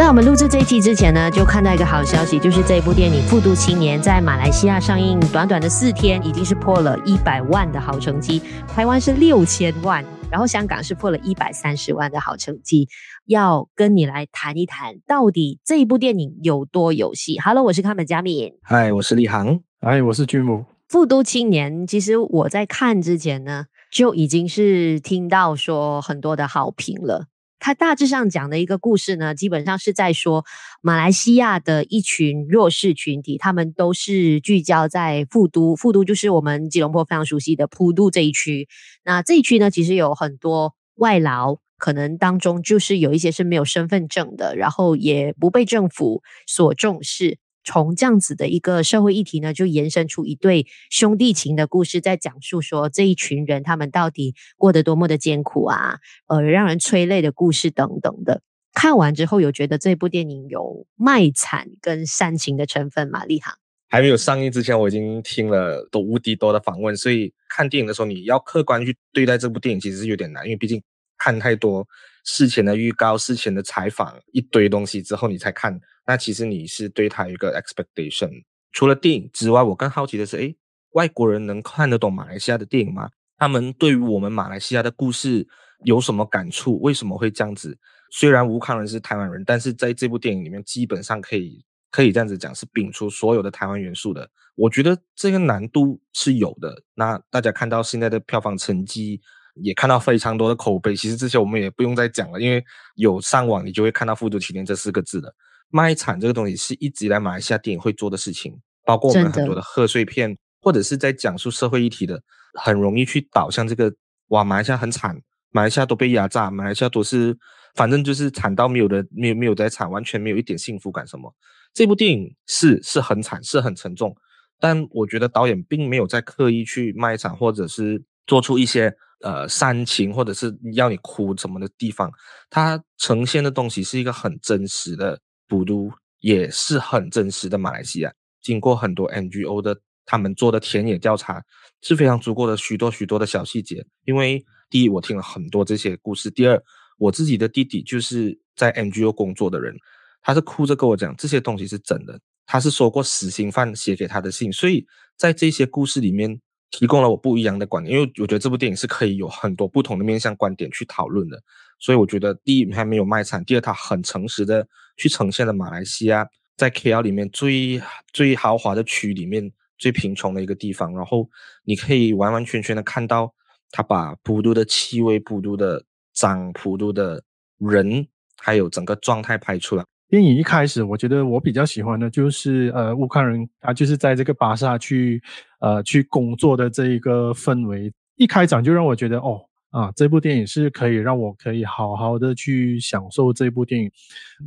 在我们录制这一期之前呢，就看到一个好消息，就是这部电影《复读青年》在马来西亚上映，短短的四天已经是破了一百万的好成绩。台湾是六千万，然后香港是破了一百三十万的好成绩。要跟你来谈一谈，到底这一部电影有多有戏？Hello，我是康本佳敏。嗨，我是立航。嗨，我是君武。《富都青年》其实我在看之前呢，就已经是听到说很多的好评了。他大致上讲的一个故事呢，基本上是在说马来西亚的一群弱势群体，他们都是聚焦在富都，富都就是我们吉隆坡非常熟悉的普渡这一区。那这一区呢，其实有很多外劳，可能当中就是有一些是没有身份证的，然后也不被政府所重视。从这样子的一个社会议题呢，就延伸出一对兄弟情的故事，在讲述说这一群人他们到底过得多么的艰苦啊，呃，让人催泪的故事等等的。看完之后有觉得这部电影有卖惨跟煽情的成分吗？立航还没有上映之前，我已经听了都无敌多的访问，所以看电影的时候你要客观去对待这部电影，其实是有点难，因为毕竟看太多事前的预告、事前的采访一堆东西之后，你才看。那其实你是对他有一个 expectation。除了电影之外，我更好奇的是，诶，外国人能看得懂马来西亚的电影吗？他们对于我们马来西亚的故事有什么感触？为什么会这样子？虽然吴康仁是台湾人，但是在这部电影里面，基本上可以可以这样子讲，是摒除所有的台湾元素的。我觉得这个难度是有的。那大家看到现在的票房成绩，也看到非常多的口碑。其实这些我们也不用再讲了，因为有上网，你就会看到“富都青年”这四个字的。卖惨这个东西是一直以来马来西亚电影会做的事情，包括我们很多的贺岁片，或者是在讲述社会议题的，很容易去导向这个哇，马来西亚很惨，马来西亚都被压榨，马来西亚都是反正就是惨到没有的，没有没有在惨，完全没有一点幸福感什么。这部电影是是很惨，是很沉重，但我觉得导演并没有在刻意去卖惨，或者是做出一些呃煽情，或者是要你哭什么的地方，它呈现的东西是一个很真实的。普都也是很真实的马来西亚，经过很多 NGO 的他们做的田野调查，是非常足够的许多许多的小细节。因为第一，我听了很多这些故事；第二，我自己的弟弟就是在 NGO 工作的人，他是哭着跟我讲这些东西是真的。他是说过死刑犯写给他的信，所以在这些故事里面提供了我不一样的观点。因为我觉得这部电影是可以有很多不同的面向观点去讨论的。所以我觉得，第一还没有卖惨，第二他很诚实的去呈现了马来西亚在 KL 里面最最豪华的区里面最贫穷的一个地方，然后你可以完完全全的看到他把普都的气味、普都的脏、普都的人，还有整个状态拍出来。电影一开始，我觉得我比较喜欢的就是呃，乌克兰人他就是在这个巴萨去呃去工作的这一个氛围，一开场就让我觉得哦。啊，这部电影是可以让我可以好好的去享受这部电影。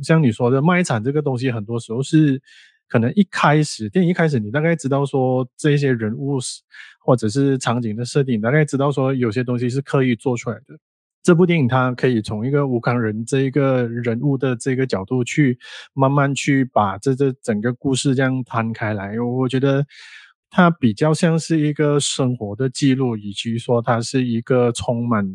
像你说的卖惨这个东西，很多时候是可能一开始电影一开始，你大概知道说这些人物或者是场景的设定，大概知道说有些东西是刻意做出来的。这部电影它可以从一个吴康仁这一个人物的这个角度去慢慢去把这这整个故事这样摊开来，我觉得。它比较像是一个生活的记录，以及说它是一个充满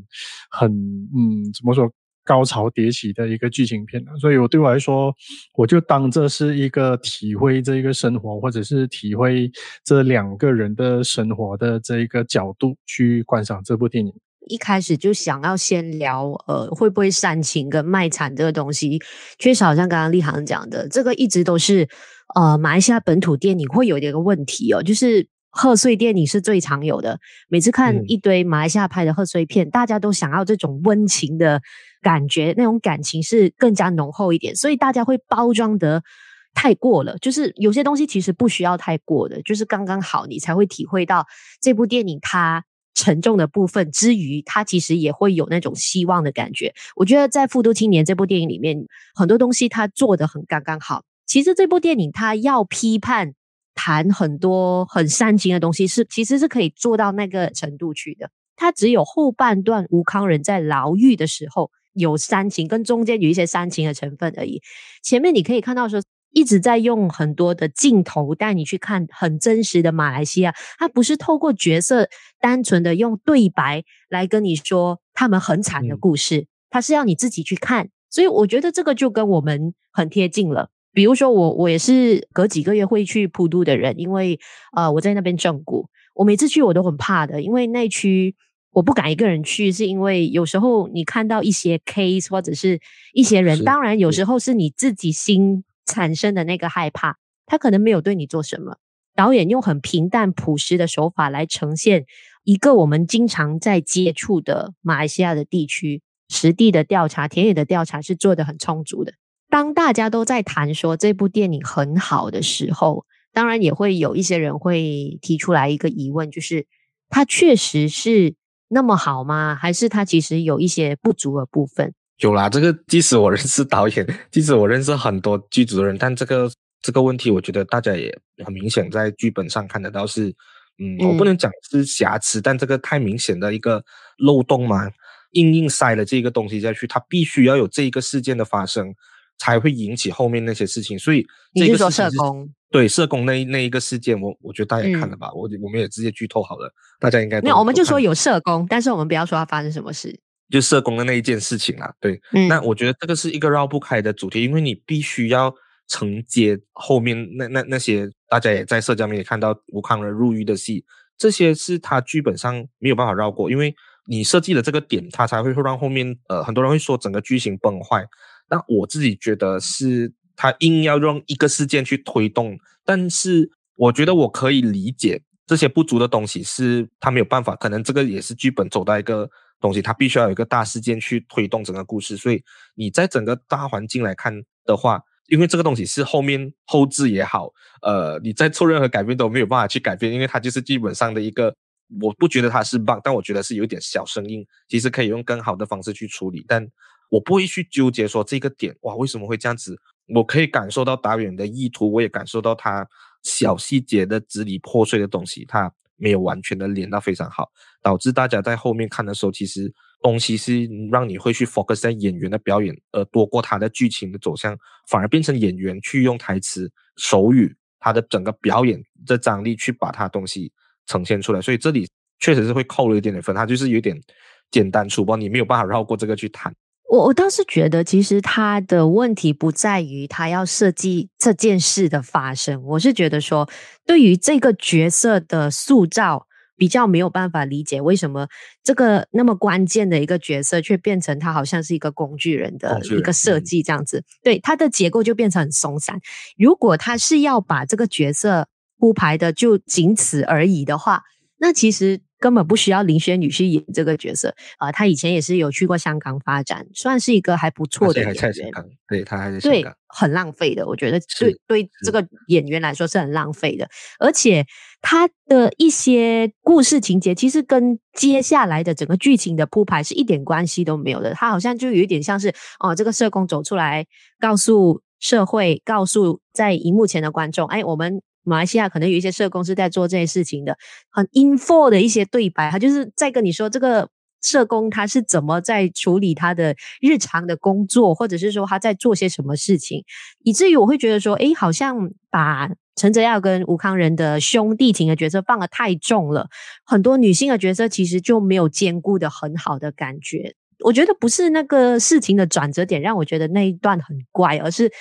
很嗯怎么说高潮迭起的一个剧情片。所以我对我来说，我就当这是一个体会这一个生活，或者是体会这两个人的生活的这一个角度去观赏这部电影。一开始就想要先聊呃会不会煽情跟卖惨这个东西，确实好像刚刚立航讲的，这个一直都是。呃，马来西亚本土电影会有一个问题哦，就是贺岁电影是最常有的。每次看一堆马来西亚拍的贺岁片，嗯，大家都想要这种温情的感觉，那种感情是更加浓厚一点，所以大家会包装得太过了。就是有些东西其实不需要太过的，就是刚刚好，你才会体会到这部电影它沉重的部分之余，他其实也会有那种希望的感觉。我觉得在《富都青年》这部电影里面，很多东西他做得很刚刚好。其实这部电影他要批判谈很多很煽情的东西，是其实是可以做到那个程度去的。他只有后半段吴康仁在牢狱的时候有煽情，跟中间有一些煽情的成分而已。前面你可以看到说一直在用很多的镜头带你去看很真实的马来西亚，它不是透过角色单纯的用对白来跟你说他们很惨的故事，它是要你自己去看。所以我觉得这个就跟我们很贴近了。比如说我，我也是隔几个月会去普渡的人，因为呃我在那边正骨，我每次去我都很怕的，因为那区我不敢一个人去，是因为有时候你看到一些 case 或者是一些人，当然有时候是你自己心产生的那个害怕，他可能没有对你做什么。导演用很平淡朴实的手法来呈现一个我们经常在接触的马来西亚的地区，实地的调查、田野的调查是做得很充足的。当大家都在谈说这部电影很好的时候，当然也会有一些人会提出来一个疑问，就是它确实是那么好吗？还是它其实有一些不足的部分？有啦，这个即使我认识导演，即使我认识很多剧组的人，但这个这个问题，我觉得大家也很明显在剧本上看得到是，嗯，嗯我不能讲是瑕疵，但这个太明显的一个漏洞嘛，硬硬塞了这个东西下去，它必须要有这一个事件的发生。才会引起后面那些事情，所以这个是你是说社工？对，社工那那一个事件，我我觉得大家也看了吧，嗯、我我们也直接剧透好了，大家应该没有，我们就说有社工，但是我们不要说他发生什么事，就社工的那一件事情啦。对，嗯、那我觉得这个是一个绕不开的主题，因为你必须要承接后面那那那些大家也在社交媒体看到吴康仁入狱的戏，这些是他剧本上没有办法绕过，因为你设计了这个点，他才会会让后面呃很多人会说整个剧情崩坏。那我自己觉得是他硬要用一个事件去推动，但是我觉得我可以理解这些不足的东西是他没有办法，可能这个也是剧本走到一个东西，它必须要有一个大事件去推动整个故事。所以你在整个大环境来看的话，因为这个东西是后面后置也好，呃，你再做任何改变都没有办法去改变，因为它就是基本上的一个，我不觉得它是棒但我觉得是有点小声音，其实可以用更好的方式去处理，但。我不会去纠结说这个点哇，为什么会这样子？我可以感受到导演的意图，我也感受到他小细节的支离破碎的东西，他没有完全的连到非常好，导致大家在后面看的时候，其实东西是让你会去 focus 在演员的表演，而多过他的剧情的走向，反而变成演员去用台词、手语，他的整个表演的张力去把他东西呈现出来，所以这里确实是会扣了一点点分，他就是有点简单粗暴，你没有办法绕过这个去谈。我我倒是觉得，其实他的问题不在于他要设计这件事的发生。我是觉得说，对于这个角色的塑造，比较没有办法理解为什么这个那么关键的一个角色，却变成他好像是一个工具人的一个设计这样子。对，他的结构就变成很松散。如果他是要把这个角色铺排的就仅此而已的话，那其实。根本不需要林轩女去演这个角色啊、呃！她以前也是有去过香港发展，算是一个还不错的演员。对，她还在香港。对，很浪费的，我觉得对对这个演员来说是很浪费的。而且他的一些故事情节，其实跟接下来的整个剧情的铺排是一点关系都没有的。他好像就有一点像是哦，这个社工走出来，告诉社会，告诉在荧幕前的观众，哎，我们。马来西亚可能有一些社工是在做这些事情的，很 info 的一些对白，他就是在跟你说这个社工他是怎么在处理他的日常的工作，或者是说他在做些什么事情，以至于我会觉得说，诶，好像把陈泽耀跟吴康仁的兄弟情的角色放得太重了，很多女性的角色其实就没有兼顾的很好的感觉。我觉得不是那个事情的转折点让我觉得那一段很怪，而是。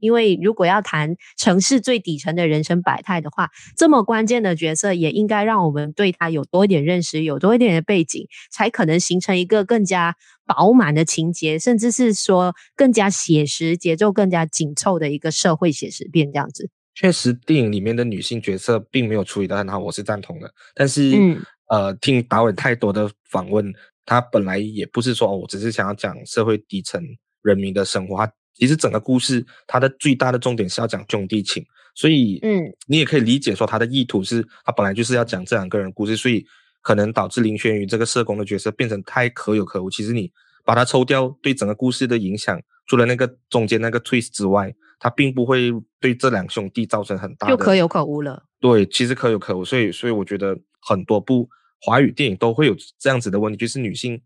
因为如果要谈城市最底层的人生百态的话，这么关键的角色也应该让我们对他有多一点认识，有多一点的背景，才可能形成一个更加饱满的情节，甚至是说更加写实、节奏更加紧凑的一个社会写实片这样子。确实，电影里面的女性角色并没有处理的很好，我是赞同的。但是，嗯，呃，听导演太多的访问，他本来也不是说哦，我只是想要讲社会底层人民的生活。其实整个故事，它的最大的重点是要讲兄弟情，所以，嗯，你也可以理解说他的意图是，他本来就是要讲这两个人故事，所以可能导致林轩宇这个社工的角色变成太可有可无。其实你把它抽掉，对整个故事的影响，除了那个中间那个 twist 之外，它并不会对这两兄弟造成很大的。就可有可无了。对，其实可有可无，所以，所以我觉得很多部华语电影都会有这样子的问题，就是女性。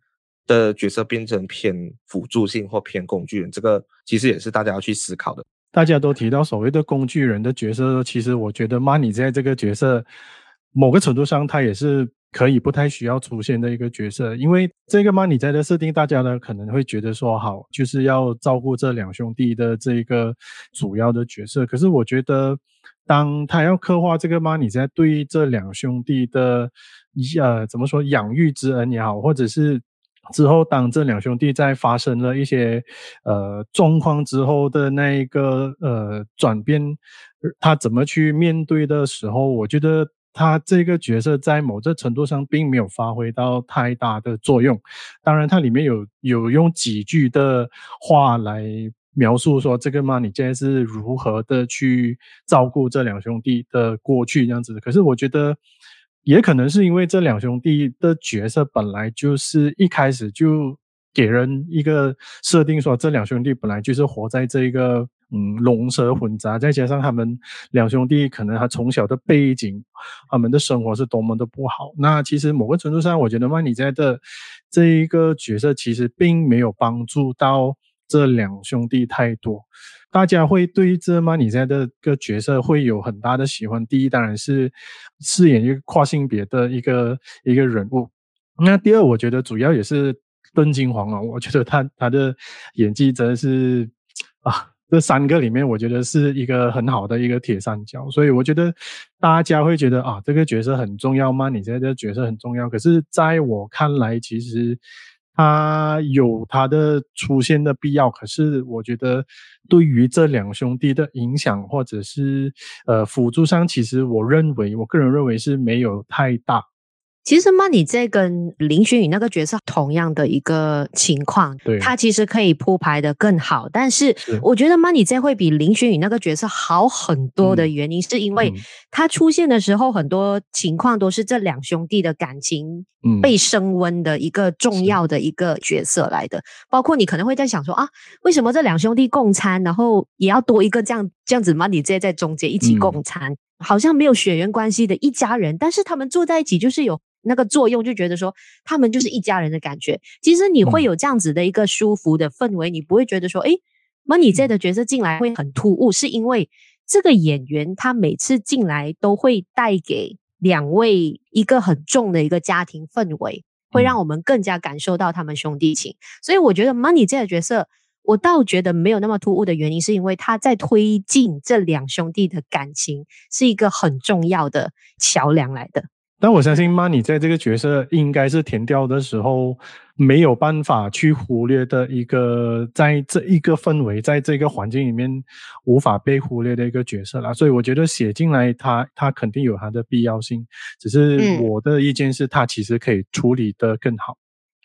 的角色变成偏辅助性或偏工具人，这个其实也是大家要去思考的。大家都提到所谓的工具人的角色，其实我觉得 Money 在这个角色某个程度上，他也是可以不太需要出现的一个角色，因为这个 Money 在的设定，大家呢可能会觉得说，好，就是要照顾这两兄弟的这一个主要的角色。可是我觉得，当他要刻画这个 Money 在对这两兄弟的，呃，怎么说养育之恩也好，或者是之后当这两兄弟在发生了一些呃状况之后的那一个呃转变，他怎么去面对的时候，我觉得。他这个角色在某个程度上并没有发挥到太大的作用，当然，它里面有有用几句的话来描述说这个嘛，你现在是如何的去照顾这两兄弟的过去这样子。可是我觉得，也可能是因为这两兄弟的角色本来就是一开始就给人一个设定，说这两兄弟本来就是活在这个。嗯，龙蛇混杂，再加上他们两兄弟可能他从小的背景，他们的生活是多么的不好。那其实某个程度上，我觉得曼妮在的这一个角色其实并没有帮助到这两兄弟太多。大家会对这曼妮在的个角色会有很大的喜欢。第一，当然是饰演一个跨性别的一个一个人物。那第二，我觉得主要也是邓金黄啊，我觉得他他的演技真的是啊。这三个里面，我觉得是一个很好的一个铁三角，所以我觉得大家会觉得啊，这个角色很重要吗？你觉得这个角色很重要？可是在我看来，其实它有它的出现的必要。可是我觉得对于这两兄弟的影响，或者是呃辅助上，其实我认为，我个人认为是没有太大。其实 Money 在跟林轩宇那个角色同样的一个情况，对，他其实可以铺排的更好，但是我觉得 Money 在会比林轩宇那个角色好很多的原因，是因为他出现的时候，很多情况都是这两兄弟的感情被升温的一个重要的一个角色来的。包括你可能会在想说啊，为什么这两兄弟共餐，然后也要多一个这样这样子 Money 在在中间一起共餐，好像没有血缘关系的一家人，但是他们坐在一起就是有。那个作用就觉得说他们就是一家人的感觉，其实你会有这样子的一个舒服的氛围，嗯、你不会觉得说，诶，Money 这的角色进来会很突兀，是因为这个演员他每次进来都会带给两位一个很重的一个家庭氛围，会让我们更加感受到他们兄弟情。所以我觉得 Money 这的角色，我倒觉得没有那么突兀的原因，是因为他在推进这两兄弟的感情是一个很重要的桥梁来的。但我相信，Money 在这个角色应该是填掉的时候没有办法去忽略的一个，在这一个氛围，在这个环境里面无法被忽略的一个角色啦。所以我觉得写进来他，他他肯定有他的必要性。只是我的意见是，他其实可以处理得更好。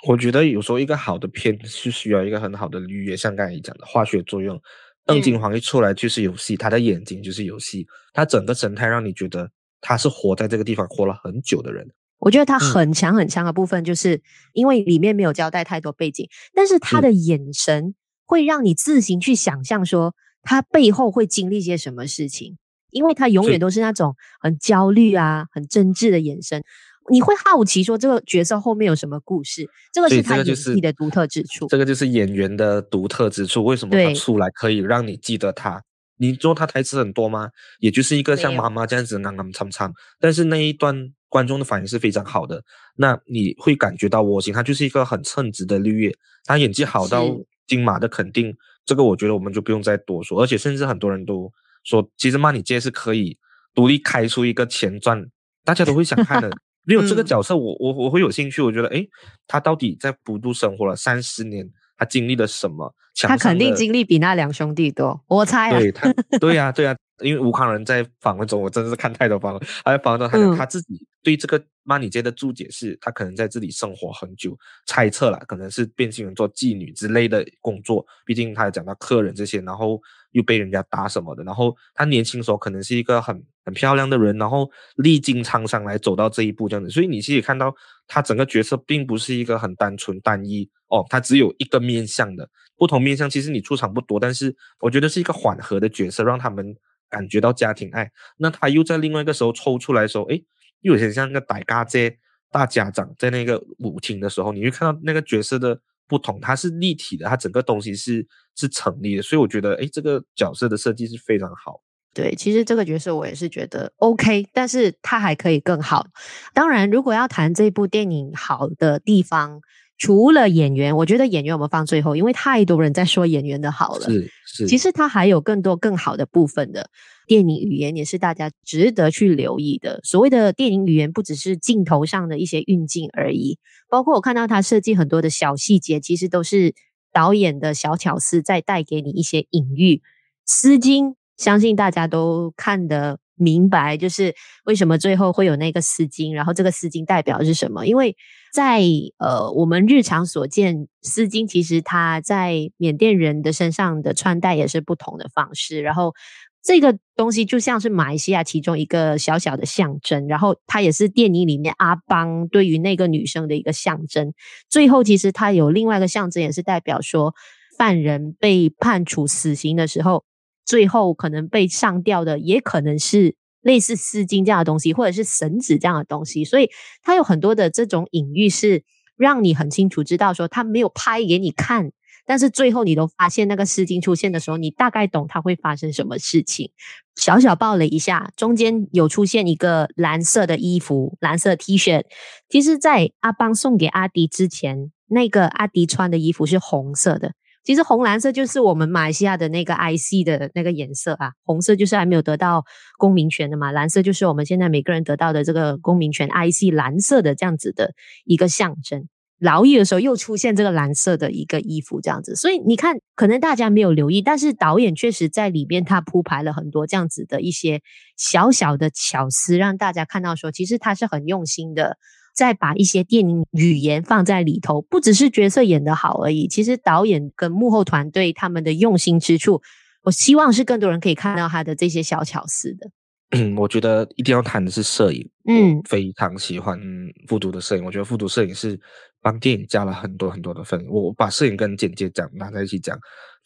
我觉得有时候一个好的片是需要一个很好的绿叶，像刚才你讲的化学作用。邓金黄一出来就是游戏，他的眼睛就是游戏，他整个神态让你觉得。他是活在这个地方活了很久的人，我觉得他很强很强的部分，就是因为里面没有交代太多背景，但是他的眼神会让你自行去想象说他背后会经历些什么事情，因为他永远都是那种很焦虑啊、很真挚的眼神，你会好奇说这个角色后面有什么故事，这个是他演技的独特之处，这个就是演员的独特之处，为什么他出来可以让你记得他？你说他台词很多吗？也就是一个像妈妈这样子啱啱唱唱，但是那一段观众的反应是非常好的。那你会感觉到窝心，他就是一个很称职的绿叶，他演技好到金马的肯定，这个我觉得我们就不用再多说。而且甚至很多人都说，其实 Money 街是可以独立开出一个前传，大家都会想看的。没有这个角色，我我我会有兴趣。我觉得，诶，他到底在普渡生活了三十年？他经历了什么？他肯定经历比那两兄弟多，我猜。对他，对呀、啊，对呀、啊，因为吴康仁在访问中，我真的是看太多访问，他在访问中，他讲他自己对这个 Money 街的注解是，他可能在这里生活很久，猜测了，可能是变性人做妓女之类的工作，毕竟他讲到客人这些，然后又被人家打什么的，然后他年轻时候可能是一个很很漂亮的人，然后历经沧桑来走到这一步这样子，所以你其实看到他整个角色并不是一个很单纯单一。哦，他只有一个面向的，不同面向，其实你出场不多，但是我觉得是一个缓和的角色，让他们感觉到家庭爱。那他又在另外一个时候抽出来的时候，诶，又有点像那个大家姐大家长在那个舞厅的时候，你会看到那个角色的不同，它是立体的，它整个东西是是成立的，所以我觉得，诶，这个角色的设计是非常好。对，其实这个角色我也是觉得 OK，但是他还可以更好。当然，如果要谈这部电影好的地方，除了演员，我觉得演员我们放最后，因为太多人在说演员的好了。是是，其实他还有更多更好的部分的电影语言，也是大家值得去留意的。所谓的电影语言，不只是镜头上的一些运镜而已，包括我看到他设计很多的小细节，其实都是导演的小巧思，在带给你一些隐喻。丝巾。相信大家都看得明白，就是为什么最后会有那个丝巾，然后这个丝巾代表是什么？因为在呃我们日常所见，丝巾其实它在缅甸人的身上的穿戴也是不同的方式，然后这个东西就像是马来西亚其中一个小小的象征，然后它也是电影里面阿邦对于那个女生的一个象征。最后其实它有另外一个象征，也是代表说犯人被判处死刑的时候。最后可能被上吊的，也可能是类似丝巾这样的东西，或者是绳子这样的东西。所以它有很多的这种隐喻，是让你很清楚知道说他没有拍给你看，但是最后你都发现那个丝巾出现的时候，你大概懂它会发生什么事情。小小爆了一下，中间有出现一个蓝色的衣服，蓝色 T 恤。其实，在阿邦送给阿迪之前，那个阿迪穿的衣服是红色的。其实红蓝色就是我们马来西亚的那个 IC 的那个颜色啊，红色就是还没有得到公民权的嘛，蓝色就是我们现在每个人得到的这个公民权 IC 蓝色的这样子的一个象征。劳役的时候又出现这个蓝色的一个衣服这样子，所以你看，可能大家没有留意，但是导演确实在里边他铺排了很多这样子的一些小小的巧思，让大家看到说，其实他是很用心的。再把一些电影语言放在里头，不只是角色演得好而已。其实导演跟幕后团队他们的用心之处，我希望是更多人可以看到他的这些小巧思的。嗯，我觉得一定要谈的是摄影。嗯，非常喜欢复读的摄影。我觉得复读摄影是帮电影加了很多很多的分。我把摄影跟剪接讲拿在一起讲。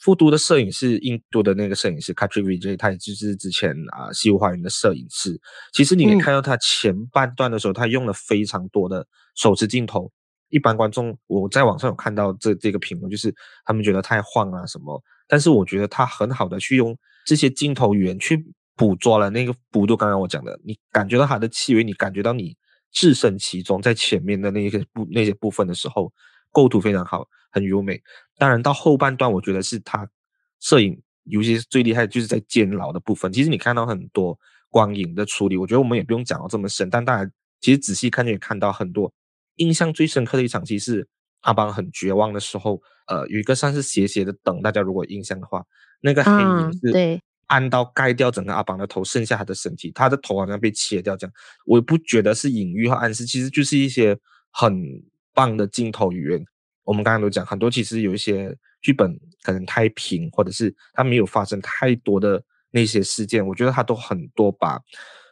富都的摄影师印度的那个摄影师 Katri Vijay，他也就是之前啊《西湖花园》的摄影师。其实你可以看到他前半段的时候，他用了非常多的手持镜头。一般观众我在网上有看到这这个评论，就是他们觉得太晃啊什么。但是我觉得他很好的去用这些镜头语言去捕捉了那个幅度。刚刚我讲的，你感觉到他的气味，你感觉到你置身其中，在前面的那些部那些部分的时候，构图非常好。很优美，当然到后半段，我觉得是他摄影，尤其是最厉害，就是在监牢的部分。其实你看到很多光影的处理，我觉得我们也不用讲到这么深，但大家其实仔细看就也看到很多。印象最深刻的一场戏是阿邦很绝望的时候，呃，有一个算是斜斜的灯，大家如果印象的话，那个黑影是对暗到盖掉整个阿邦的头，剩下他的身体，他的头好像被切掉这样。我不觉得是隐喻和暗示，其实就是一些很棒的镜头语言。我们刚刚都讲很多，其实有一些剧本可能太平，或者是它没有发生太多的那些事件，我觉得它都很多把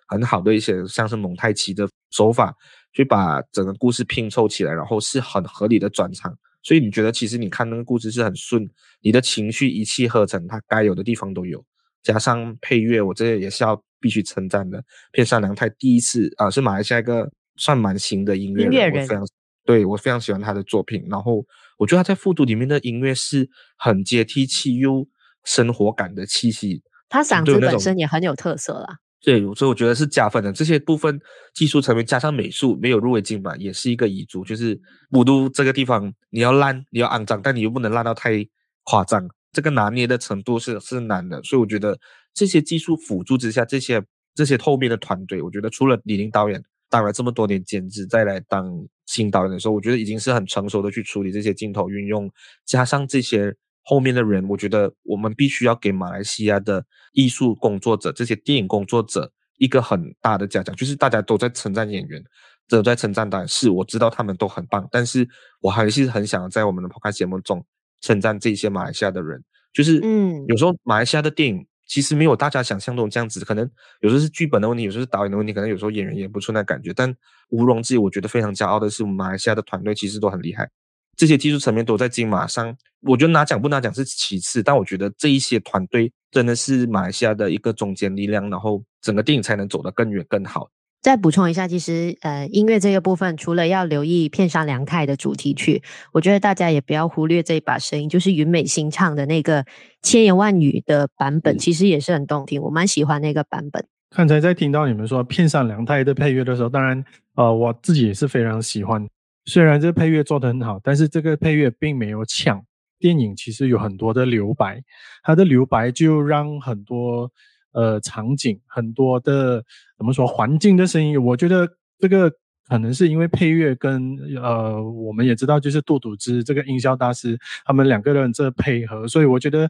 很好的一些像是蒙太奇的手法去把整个故事拼凑起来，然后是很合理的转场。所以你觉得其实你看那个故事是很顺，你的情绪一气呵成，它该有的地方都有，加上配乐，我这也是要必须称赞的。片山良太第一次啊，是马来西亚一个算蛮新的音乐人，音乐人我非常。对，我非常喜欢他的作品，然后我觉得他在复读里面的音乐是很接地气又生活感的气息。他嗓子本身也很有特色啦。对，所以我觉得是加分的。这些部分技术层面加上美术没有入围金马，也是一个遗嘱。就是富都这个地方，你要烂，你要肮脏，但你又不能烂到太夸张，这个拿捏的程度是是难的。所以我觉得这些技术辅助之下，这些这些后面的团队，我觉得除了李宁导演。当了这么多年监制，再来当新导演的时候，我觉得已经是很成熟的去处理这些镜头运用，加上这些后面的人，我觉得我们必须要给马来西亚的艺术工作者、这些电影工作者一个很大的嘉奖，就是大家都在称赞演员，都在称赞导演，是我知道他们都很棒，但是我还是很想在我们的 Podcast 节目中称赞这些马来西亚的人，就是嗯，有时候马来西亚的电影。其实没有大家想象中这样子，可能有时候是剧本的问题，有时候是导演的问题，可能有时候演员演不出那感觉。但毋庸置疑，我觉得非常骄傲的是，马来西亚的团队其实都很厉害，这些技术层面都在金马上。我觉得拿奖不拿奖是其次，但我觉得这一些团队真的是马来西亚的一个中坚力量，然后整个电影才能走得更远更好。再补充一下，其实呃，音乐这个部分，除了要留意片山凉太的主题曲，我觉得大家也不要忽略这一把声音，就是云美心唱的那个千言万语的版本，其实也是很动听，我蛮喜欢那个版本。刚才在听到你们说片山凉太的配乐的时候，当然呃，我自己也是非常喜欢。虽然这配乐做得很好，但是这个配乐并没有抢。电影其实有很多的留白，它的留白就让很多。呃，场景很多的怎么说环境的声音，我觉得这个可能是因为配乐跟呃，我们也知道就是杜笃之这个音效大师他们两个人这配合，所以我觉得，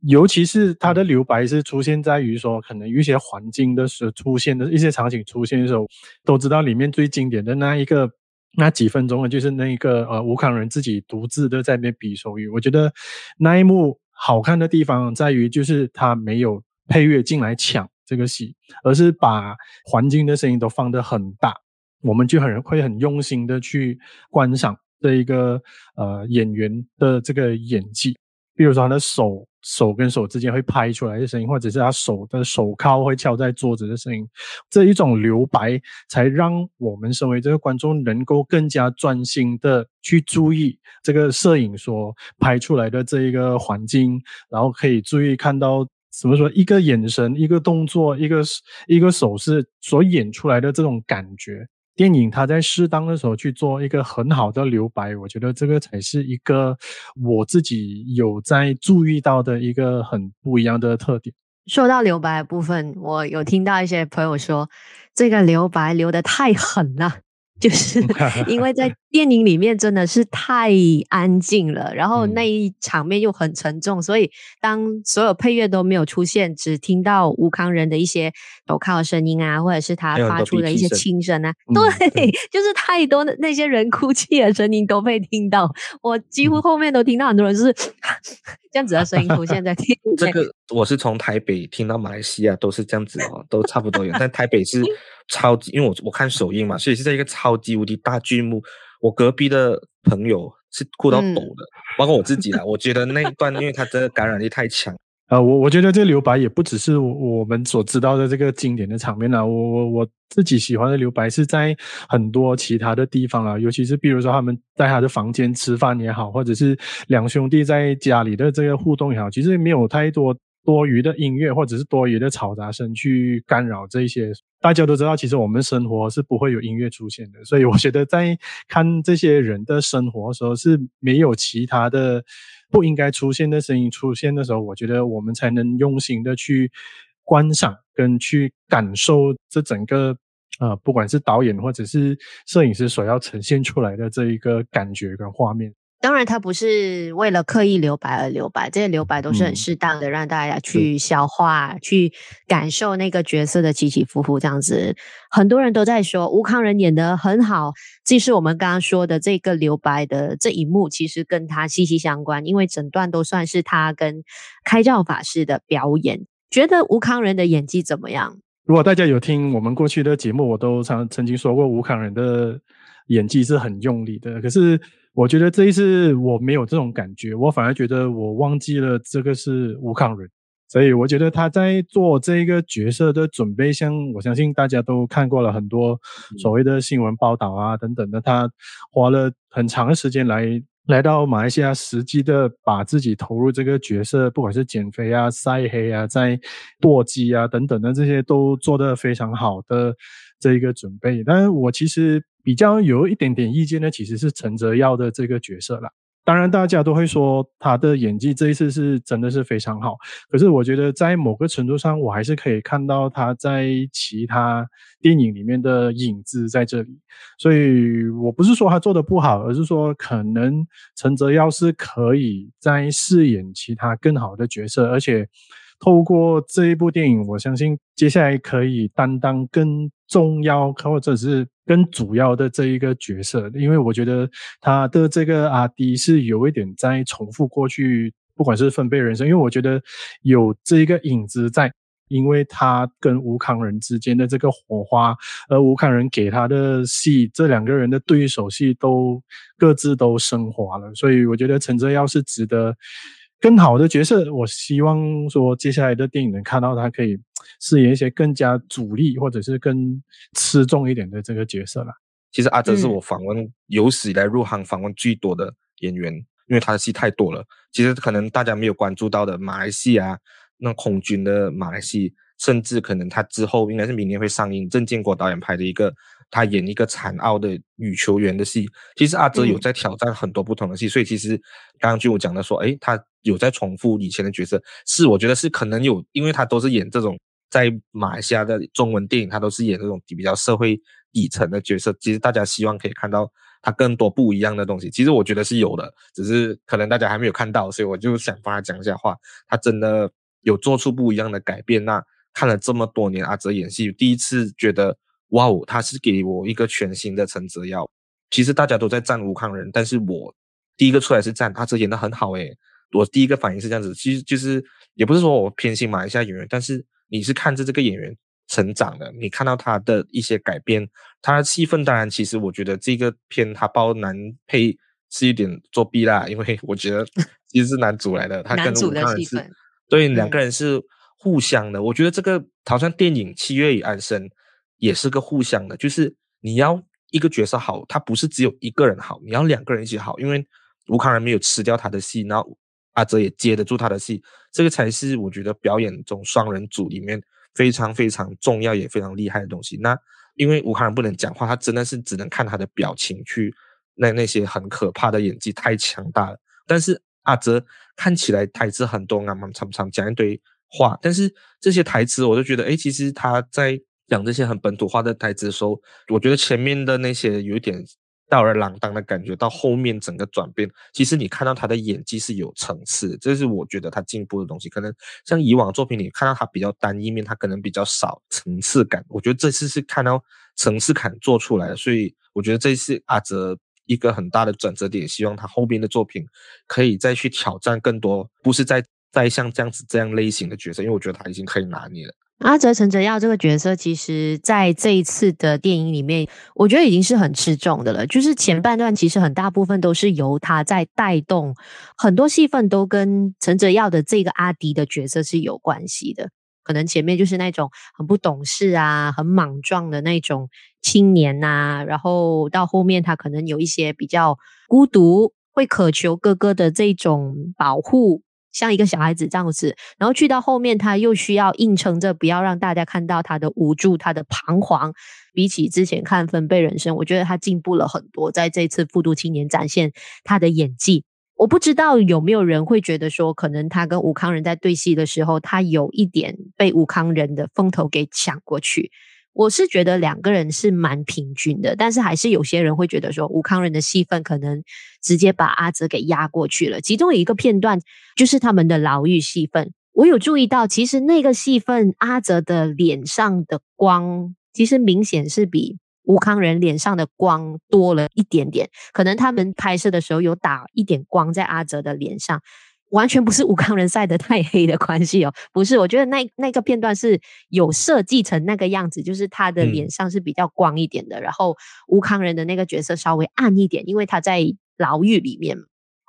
尤其是他的留白是出现在于说，可能有一些环境的时候出现的一些场景出现的时候，都知道里面最经典的那一个那几分钟的就是那一个呃吴康仁自己独自的在那边比手语，我觉得那一幕好看的地方在于就是他没有。配乐进来抢这个戏，而是把环境的声音都放得很大，我们就很会很用心的去观赏这一个呃演员的这个演技。比如说他的手手跟手之间会拍出来的声音，或者是他手的手铐会敲在桌子的声音，这一种留白才让我们身为这个观众能够更加专心的去注意这个摄影所拍出来的这一个环境，然后可以注意看到。怎么说？一个眼神，一个动作，一个一个手势所演出来的这种感觉，电影它在适当的时候去做一个很好的留白，我觉得这个才是一个我自己有在注意到的一个很不一样的特点。说到留白部分，我有听到一些朋友说，这个留白留得太狠了。就是 因为在电影里面真的是太安静了，然后那一场面又很沉重，所以当所有配乐都没有出现，只听到吴康仁的一些抖靠的声音啊，或者是他发出的一些轻声啊，对，就是太多的那些人哭泣的声音都被听到，我几乎后面都听到很多人就是 这样子的声音出现在电影。这个我是从台北听到马来西亚都是这样子哦，都差不多有，但台北是。超级，因为我我看首映嘛，所以是在一个超级无敌大剧目。我隔壁的朋友是哭到抖的，嗯、包括我自己啦。我觉得那一段，因为它的感染力太强。呃，我我觉得这个留白也不只是我们所知道的这个经典的场面啦。我我我自己喜欢的留白是在很多其他的地方啦，尤其是比如说他们在他的房间吃饭也好，或者是两兄弟在家里的这个互动也好，其实没有太多。多余的音乐或者是多余的嘈杂声去干扰这些，大家都知道，其实我们生活是不会有音乐出现的。所以我觉得在看这些人的生活的时候，是没有其他的不应该出现的声音出现的时候，我觉得我们才能用心的去观赏跟去感受这整个呃，不管是导演或者是摄影师所要呈现出来的这一个感觉跟画面。当然，他不是为了刻意留白而留白，这些留白都是很适当的，让大家去消化、嗯、去感受那个角色的起起伏伏。这样子，很多人都在说吴康仁演得很好。即使我们刚刚说的这个留白的这一幕，其实跟他息息相关，因为整段都算是他跟开照法师的表演。觉得吴康仁的演技怎么样？如果大家有听我们过去的节目，我都常曾经说过吴康仁的演技是很用力的，可是。我觉得这一次我没有这种感觉，我反而觉得我忘记了这个是吴康仁，所以我觉得他在做这个角色的准备，像我相信大家都看过了很多所谓的新闻报道啊等等的，他花了很长的时间来来到马来西亚，实际的把自己投入这个角色，不管是减肥啊、晒黑啊、在剁鸡啊等等的这些都做得非常好的这一个准备，但是我其实。比较有一点点意见的，其实是陈泽耀的这个角色啦。当然，大家都会说他的演技这一次是真的是非常好。可是，我觉得在某个程度上，我还是可以看到他在其他电影里面的影子在这里。所以我不是说他做的不好，而是说可能陈泽耀是可以再饰演其他更好的角色，而且。透过这一部电影，我相信接下来可以担当更重要或者是更主要的这一个角色，因为我觉得他的这个阿迪是有一点在重复过去，不管是分贝人生，因为我觉得有这一个影子在，因为他跟吴康仁之间的这个火花，而吴康仁给他的戏，这两个人的对手戏都各自都升华了，所以我觉得陈哲耀是值得。更好的角色，我希望说接下来的电影能看到他可以饰演一些更加主力或者是更吃重一点的这个角色了。其实阿哲是我访问有史以来入行访问最多的演员，嗯、因为他的戏太多了。其实可能大家没有关注到的马来西亚那空军的马来西亚，甚至可能他之后应该是明年会上映，郑建国导演拍的一个。他演一个残奥的女球员的戏，其实阿哲有在挑战很多不同的戏，嗯、所以其实刚刚就我讲的说，诶，他有在重复以前的角色，是我觉得是可能有，因为他都是演这种在马来西亚的中文电影，他都是演这种比较社会底层的角色。其实大家希望可以看到他更多不一样的东西，其实我觉得是有的，只是可能大家还没有看到，所以我就想帮他讲一下话。他真的有做出不一样的改变。那看了这么多年阿哲演戏，第一次觉得。哇哦，他是给我一个全新的陈泽耀。其实大家都在赞吴康仁，但是我第一个出来是赞他，这演的很好诶。我第一个反应是这样子，其实就是也不是说我偏心马来西亚演员，但是你是看着这个演员成长的，你看到他的一些改变，他的戏份当然，其实我觉得这个片他包男配是一点作弊啦，因为我觉得 其实是男主来的，他跟吴康仁是，对，两个人是互相的。嗯、我觉得这个好像电影《七月与安生》。也是个互相的，就是你要一个角色好，他不是只有一个人好，你要两个人一起好。因为吴康仁没有吃掉他的戏，然后阿哲也接得住他的戏，这个才是我觉得表演中双人组里面非常非常重要也非常厉害的东西。那因为吴康仁不能讲话，他真的是只能看他的表情去那那些很可怕的演技太强大了。但是阿哲看起来台词很多啊，常常讲一堆话，但是这些台词我就觉得，哎，其实他在。讲这些很本土化的台词的时候，我觉得前面的那些有点吊儿郎当的感觉，到后面整个转变，其实你看到他的演技是有层次，这是我觉得他进步的东西。可能像以往作品里看到他比较单一面，他可能比较少层次感。我觉得这次是看到层次感做出来的，所以我觉得这是阿哲一个很大的转折点。希望他后边的作品可以再去挑战更多，不是在在像这样子这样类型的角色，因为我觉得他已经可以拿捏了。阿哲陈哲耀这个角色，其实在这一次的电影里面，我觉得已经是很吃重的了。就是前半段其实很大部分都是由他在带动，很多戏份都跟陈哲耀的这个阿迪的角色是有关系的。可能前面就是那种很不懂事啊、很莽撞的那种青年呐，然后到后面他可能有一些比较孤独，会渴求哥哥的这种保护。像一个小孩子这样子，然后去到后面，他又需要硬撑着，不要让大家看到他的无助、他的彷徨。比起之前看《分贝人生》，我觉得他进步了很多。在这次《富都青年》展现他的演技，我不知道有没有人会觉得说，可能他跟吴康人在对戏的时候，他有一点被吴康人的风头给抢过去。我是觉得两个人是蛮平均的，但是还是有些人会觉得说吴康仁的戏份可能直接把阿哲给压过去了。其中有一个片段就是他们的牢狱戏份，我有注意到，其实那个戏份阿哲的脸上的光，其实明显是比吴康仁脸上的光多了一点点。可能他们拍摄的时候有打一点光在阿哲的脸上。完全不是吴康仁晒得太黑的关系哦，不是，我觉得那那个片段是有设计成那个样子，就是他的脸上是比较光一点的，嗯、然后吴康仁的那个角色稍微暗一点，因为他在牢狱里面。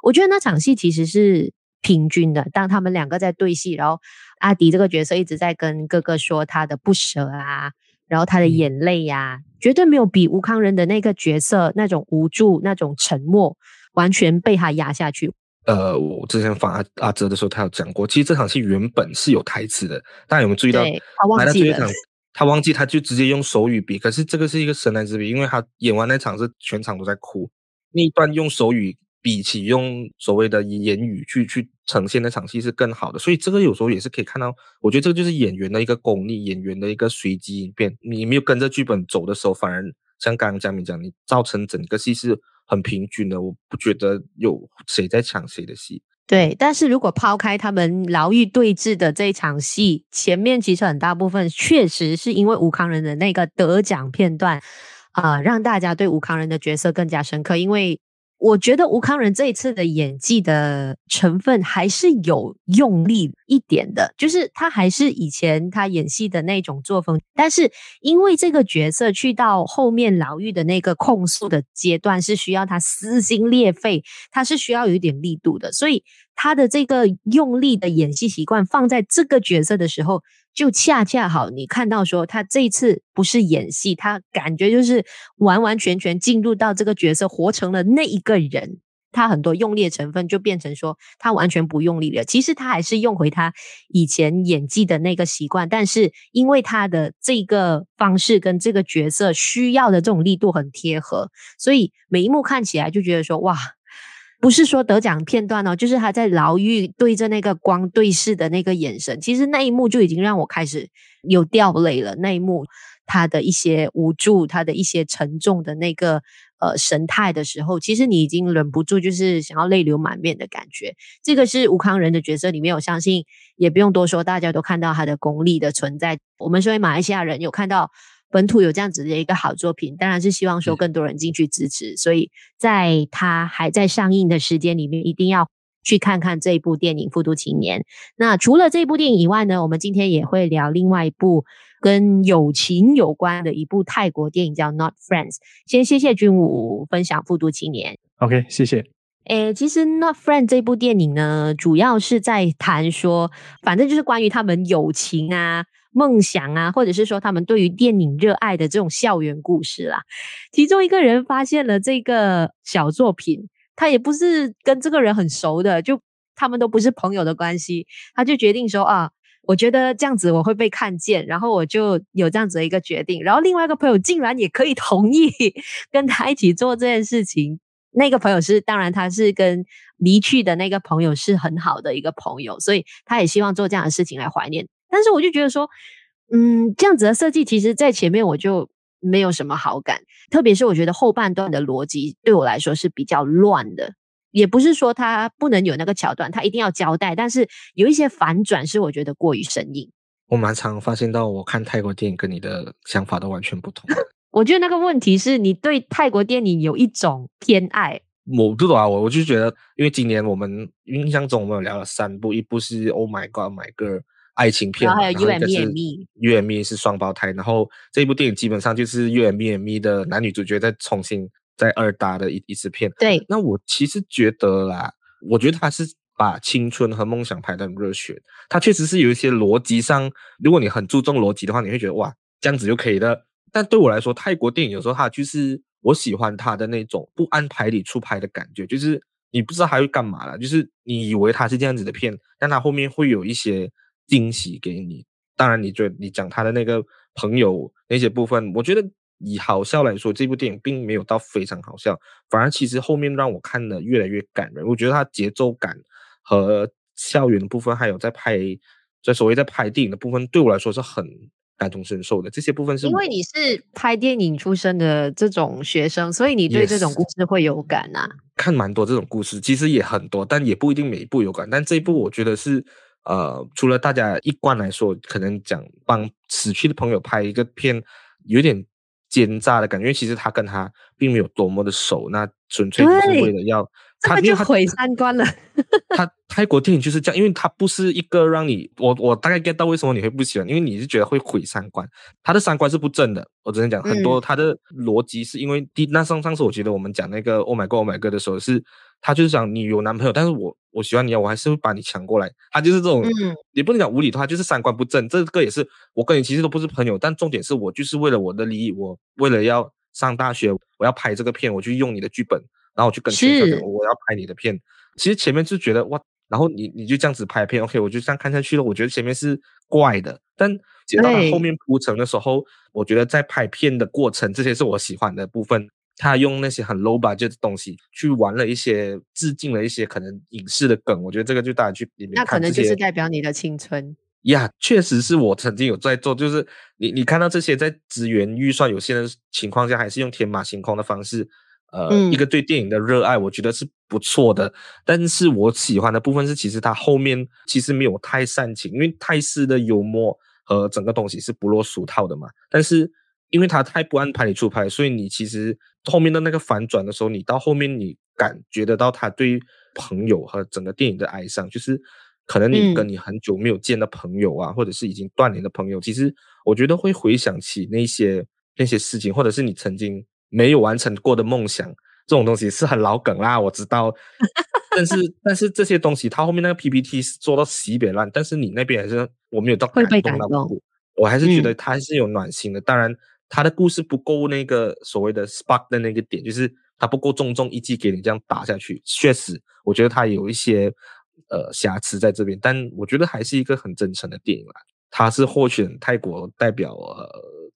我觉得那场戏其实是平均的，当他们两个在对戏，然后阿迪这个角色一直在跟哥哥说他的不舍啊，然后他的眼泪呀、啊，嗯、绝对没有比吴康仁的那个角色那种无助、那种沉默，完全被他压下去。呃，我之前访阿阿哲的时候，他有讲过，其实这场戏原本是有台词的，大家有没有注意到？他忘记了，他忘记，他就直接用手语比。可是这个是一个神来之笔，因为他演完那场是全场都在哭，那一段用手语比起用所谓的言语去去呈现那场戏是更好的。所以这个有时候也是可以看到，我觉得这个就是演员的一个功力，演员的一个随机应变。你没有跟着剧本走的时候，反而像刚刚嘉明讲，你造成整个戏是。很平均的，我不觉得有谁在抢谁的戏。对，但是如果抛开他们牢狱对峙的这一场戏，前面其实很大部分确实是因为吴康仁的那个得奖片段啊、呃，让大家对吴康仁的角色更加深刻，因为。我觉得吴康仁这一次的演技的成分还是有用力一点的，就是他还是以前他演戏的那种作风，但是因为这个角色去到后面牢狱的那个控诉的阶段是需要他撕心裂肺，他是需要有一点力度的，所以他的这个用力的演戏习惯放在这个角色的时候，就恰恰好你看到说他这次不是演戏，他感觉就是完完全全进入到这个角色，活成了那一个人。他很多用力的成分就变成说他完全不用力了。其实他还是用回他以前演技的那个习惯，但是因为他的这个方式跟这个角色需要的这种力度很贴合，所以每一幕看起来就觉得说哇，不是说得奖片段哦，就是他在牢狱对着那个光对视的那个眼神，其实那一幕就已经让我开始有掉泪了。那一幕他的一些无助，他的一些沉重的那个。呃，神态的时候，其实你已经忍不住，就是想要泪流满面的感觉。这个是吴康仁的角色里面，我相信也不用多说，大家都看到他的功力的存在。我们作为马来西亚人，有看到本土有这样子的一个好作品，当然是希望说更多人进去支持。所以在它还在上映的时间里面，一定要去看看这一部电影《复读青年》。那除了这部电影以外呢，我们今天也会聊另外一部。跟友情有关的一部泰国电影叫《Not Friends》，先谢谢君武分享《复读青年》。OK，谢谢。诶，其实《Not Friends》这部电影呢，主要是在谈说，反正就是关于他们友情啊、梦想啊，或者是说他们对于电影热爱的这种校园故事啦。其中一个人发现了这个小作品，他也不是跟这个人很熟的，就他们都不是朋友的关系，他就决定说啊。我觉得这样子我会被看见，然后我就有这样子的一个决定。然后另外一个朋友竟然也可以同意 跟他一起做这件事情。那个朋友是，当然他是跟离去的那个朋友是很好的一个朋友，所以他也希望做这样的事情来怀念。但是我就觉得说，嗯，这样子的设计，其实在前面我就没有什么好感，特别是我觉得后半段的逻辑对我来说是比较乱的。也不是说它不能有那个桥段，它一定要交代，但是有一些反转是我觉得过于生硬。我蛮常发现到，我看泰国电影跟你的想法都完全不同。我觉得那个问题是你对泰国电影有一种偏爱。我不懂啊，我我就觉得，因为今年我们印象中我们有聊了三部，一部是《Oh My God, Oh My Girl》爱情片，然后还有 You and Me and Me，You and Me 是双胞胎，然后这一部电影基本上就是 You and Me and Me 的男女主角在重新。在二搭的一一次片，对，那我其实觉得啦，我觉得他是把青春和梦想拍得很热血，他确实是有一些逻辑上，如果你很注重逻辑的话，你会觉得哇，这样子就可以了。但对我来说，泰国电影有时候它就是我喜欢它的那种不按牌理出牌的感觉，就是你不知道它会干嘛了，就是你以为它是这样子的片，但它后面会有一些惊喜给你。当然，你觉得你讲他的那个朋友那些部分，我觉得。以好笑来说，这部电影并没有到非常好笑，反而其实后面让我看的越来越感人。我觉得他节奏感和校园的部分，还有在拍，在所谓在拍电影的部分，对我来说是很感同身受的。这些部分是因为你是拍电影出身的这种学生，所以你对这种故事会有感啊。看蛮多这种故事，其实也很多，但也不一定每一部有感。但这一部我觉得是，呃，除了大家一贯来说，可能讲帮死去的朋友拍一个片，有点。奸诈的感觉，因为其实他跟他并没有多么的熟，那纯粹就是为了要他，这个就毁三观了。他泰国电影就是这样，因为他不是一个让你我我大概 get 到为什么你会不喜欢，因为你是觉得会毁三观，他的三观是不正的。我只能讲很多他的逻辑是因为第、嗯、那上上次我觉得我们讲那个 Oh My God Oh My God 的时候是。他就是想你有男朋友，但是我我喜欢你啊，我还是会把你抢过来。他就是这种，嗯，也不能讲无理的话，就是三观不正。这个也是我跟你其实都不是朋友，但重点是我就是为了我的利益，我为了要上大学，我要拍这个片，我去用你的剧本，然后我去跟学校讲我要拍你的片。其实前面就觉得哇，然后你你就这样子拍片，OK，我就这样看下去了。我觉得前面是怪的，但直到后面铺陈的时候，我觉得在拍片的过程，这些是我喜欢的部分。他用那些很 low budget 的东西去玩了一些，致敬了一些可能影视的梗，我觉得这个就大家去里面看。那可能就是代表你的青春呀，确实是我曾经有在做，就是你你看到这些在资源预算有限的情况下，还是用天马行空的方式，呃，嗯、一个对电影的热爱，我觉得是不错的。但是我喜欢的部分是，其实他后面其实没有太煽情，因为泰式的幽默和整个东西是不落俗套的嘛。但是因为他太不按牌理出牌，所以你其实。后面的那个反转的时候，你到后面你感觉得到他对朋友和整个电影的哀伤，就是可能你跟你很久没有见的朋友啊，嗯、或者是已经断联的朋友，其实我觉得会回想起那些那些事情，或者是你曾经没有完成过的梦想，这种东西是很老梗啦，我知道。但是但是这些东西，他后面那个 PPT 是做到死别烂，但是你那边还是我没有到感动到我还是觉得他还是有暖心的。嗯、当然，他的故事不够那个所谓的 spark 的那个点，就是他不够重重一击给你这样打下去。确实，我觉得他有一些呃瑕疵在这边，但我觉得还是一个很真诚的电影啦。他是获选泰国代表呃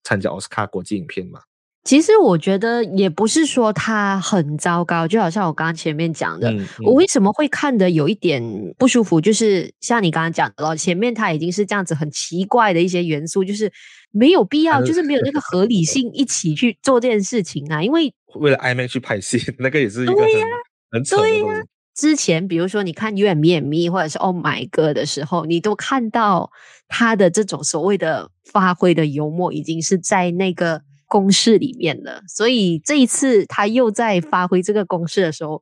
参加奥斯卡国际影片嘛。其实我觉得也不是说它很糟糕，就好像我刚刚前面讲的，嗯嗯、我为什么会看的有一点不舒服，就是像你刚刚讲的咯，前面它已经是这样子很奇怪的一些元素，就是没有必要，就是没有那个合理 性一起去做这件事情啊，因为为了 IMAX 去拍戏，那个也是一个很对呀、啊，很丑的东西。之前比如说你看 You and Me and Me 或者是 Oh My God 的时候，你都看到他的这种所谓的发挥的幽默，已经是在那个。公式里面的，所以这一次他又在发挥这个公式的时候，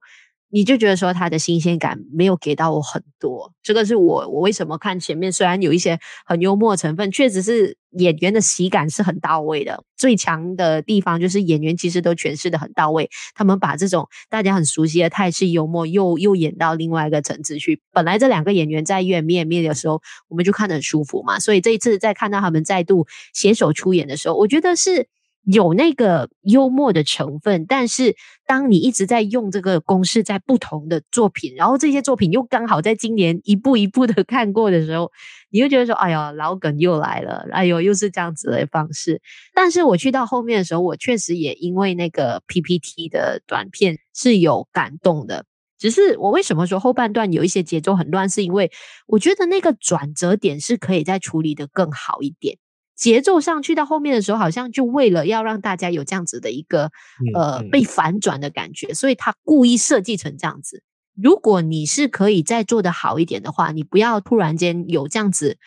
你就觉得说他的新鲜感没有给到我很多。这个是我我为什么看前面虽然有一些很幽默成分，确实是演员的喜感是很到位的。最强的地方就是演员其实都诠释得很到位，他们把这种大家很熟悉的泰式幽默又又演到另外一个层次去。本来这两个演员在演面面的时候，我们就看得很舒服嘛，所以这一次在看到他们再度携手出演的时候，我觉得是。有那个幽默的成分，但是当你一直在用这个公式在不同的作品，然后这些作品又刚好在今年一步一步的 看过的时候，你就觉得说：“哎呀，老梗又来了，哎呦，又是这样子的方式。”但是我去到后面的时候，我确实也因为那个 PPT 的短片是有感动的。只是我为什么说后半段有一些节奏很乱，是因为我觉得那个转折点是可以再处理得更好一点。节奏上去到后面的时候，好像就为了要让大家有这样子的一个呃被反转的感觉，所以他故意设计成这样子。如果你是可以再做得好一点的话，你不要突然间有这样子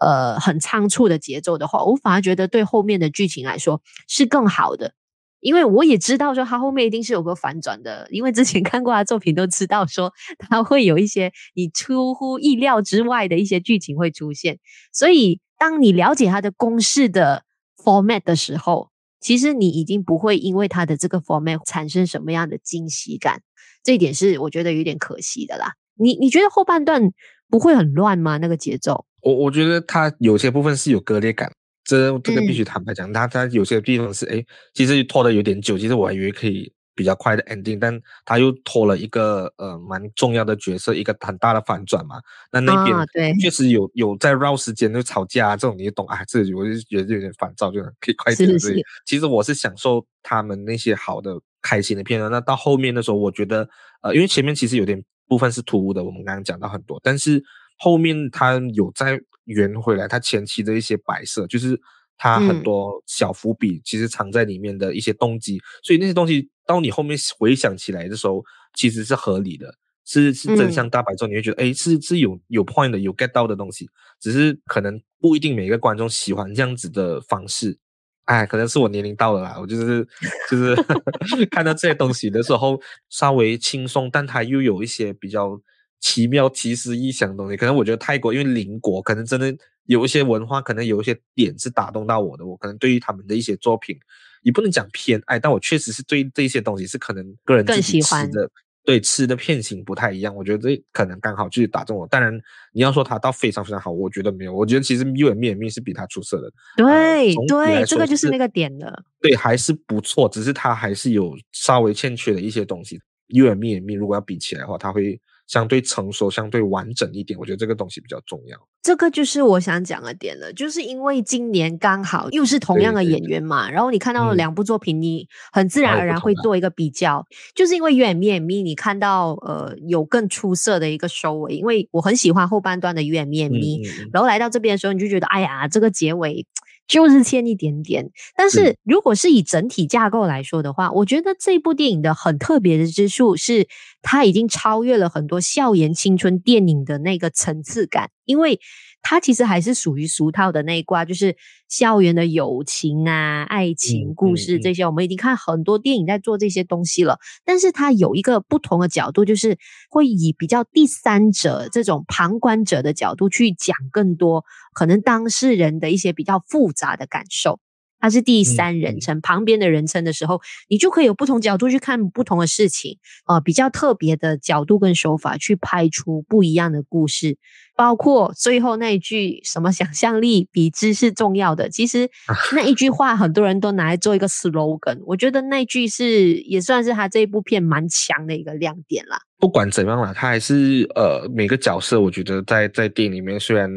呃很仓促的节奏的话，我反而觉得对后面的剧情来说是更好的。因为我也知道说他后面一定是有个反转的，因为之前看过他的作品都知道说他会有一些你出乎意料之外的一些剧情会出现，所以。当你了解它的公式的 format 的时候，其实你已经不会因为它的这个 format 产生什么样的惊喜感，这一点是我觉得有点可惜的啦。你你觉得后半段不会很乱吗？那个节奏？我我觉得它有些部分是有割裂感，这这个必须坦白讲，它它、嗯、有些地方是哎，其实拖得有点久，其实我还以为可以。比较快的 ending，但他又拖了一个呃蛮重要的角色，一个很大的反转嘛。那那边确实有、哦、有在绕时间就吵架、啊、这种，你懂啊？这我就觉得有点烦躁，就可以快点。是是是。其实我是享受他们那些好的、开心的片段。那到后面的时候，我觉得呃，因为前面其实有点部分是突兀的，我们刚刚讲到很多，但是后面他有在圆回来，他前期的一些摆设，就是他很多小伏笔，其实藏在里面的一些动机，嗯、所以那些东西。到你后面回想起来的时候，其实是合理的，是是真相大白之后，你会觉得，哎、嗯，是是有有 point 的，有 get 到的东西，只是可能不一定每个观众喜欢这样子的方式，哎，可能是我年龄到了啦，我就是就是 看到这些东西的时候，稍微轻松，但它又有一些比较奇妙、奇思异想的东西。可能我觉得泰国因为邻国，可能真的有一些文化，可能有一些点是打动到我的，我可能对于他们的一些作品。也不能讲偏爱，但我确实是对这些东西是可能个人更喜欢的，对吃的片型不太一样。我觉得这可能刚好就是打中我。当然，你要说它到非常非常好，我觉得没有。我觉得其实 You and Me and Me 是比它出色的。对、呃、对，这个就是那个点了。对，还是不错，只是它还是有稍微欠缺的一些东西。You and Me and Me 如果要比起来的话，它会。相对成熟、相对完整一点，我觉得这个东西比较重要。这个就是我想讲的点了，就是因为今年刚好又是同样的演员嘛，然后你看到了两部作品，你很自然而然会做一个比较，嗯、就是因为《You and Me and Me》，你看到呃有更出色的一个收尾，因为我很喜欢后半段的《You and Me and Me》，然后来到这边的时候，你就觉得哎呀，这个结尾。就是欠一点点，但是如果是以整体架构来说的话，我觉得这部电影的很特别的之处是，它已经超越了很多校园青春电影的那个层次感，因为。它其实还是属于俗套的那一挂，就是校园的友情啊、爱情故事这些，我们已经看很多电影在做这些东西了。但是它有一个不同的角度，就是会以比较第三者这种旁观者的角度去讲更多可能当事人的一些比较复杂的感受。它是第三人称、嗯、旁边的人称的时候，你就可以有不同角度去看不同的事情，呃，比较特别的角度跟手法去拍出不一样的故事。包括最后那一句什么“想象力比知识重要的”，其实那一句话很多人都拿来做一个 slogan。我觉得那句是也算是他这一部片蛮强的一个亮点啦。不管怎样啦，他还是呃每个角色，我觉得在在电影里面，虽然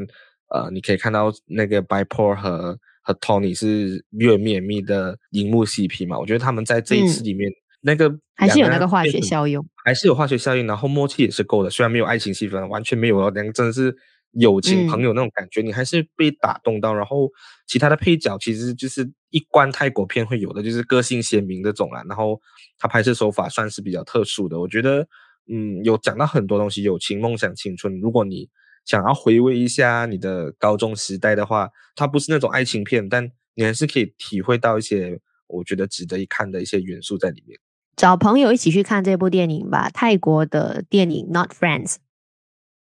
呃你可以看到那个 Bipor 和和 Tony 是越绵密，密的荧幕 CP 嘛，我觉得他们在这一次里面。嗯那个还是有那个化学效应，还是有化学效应，然后默契也是够的。虽然没有爱情戏份，完全没有，两个真的是友情朋友那种感觉，嗯、你还是被打动到。然后其他的配角其实就是一贯泰国片会有的，就是个性鲜明这种啦。然后他拍摄手法算是比较特殊的，我觉得，嗯，有讲到很多东西，友情、梦想、青春。如果你想要回味一下你的高中时代的话，它不是那种爱情片，但你还是可以体会到一些我觉得值得一看的一些元素在里面。找朋友一起去看这部电影吧，泰国的电影《Not Friends》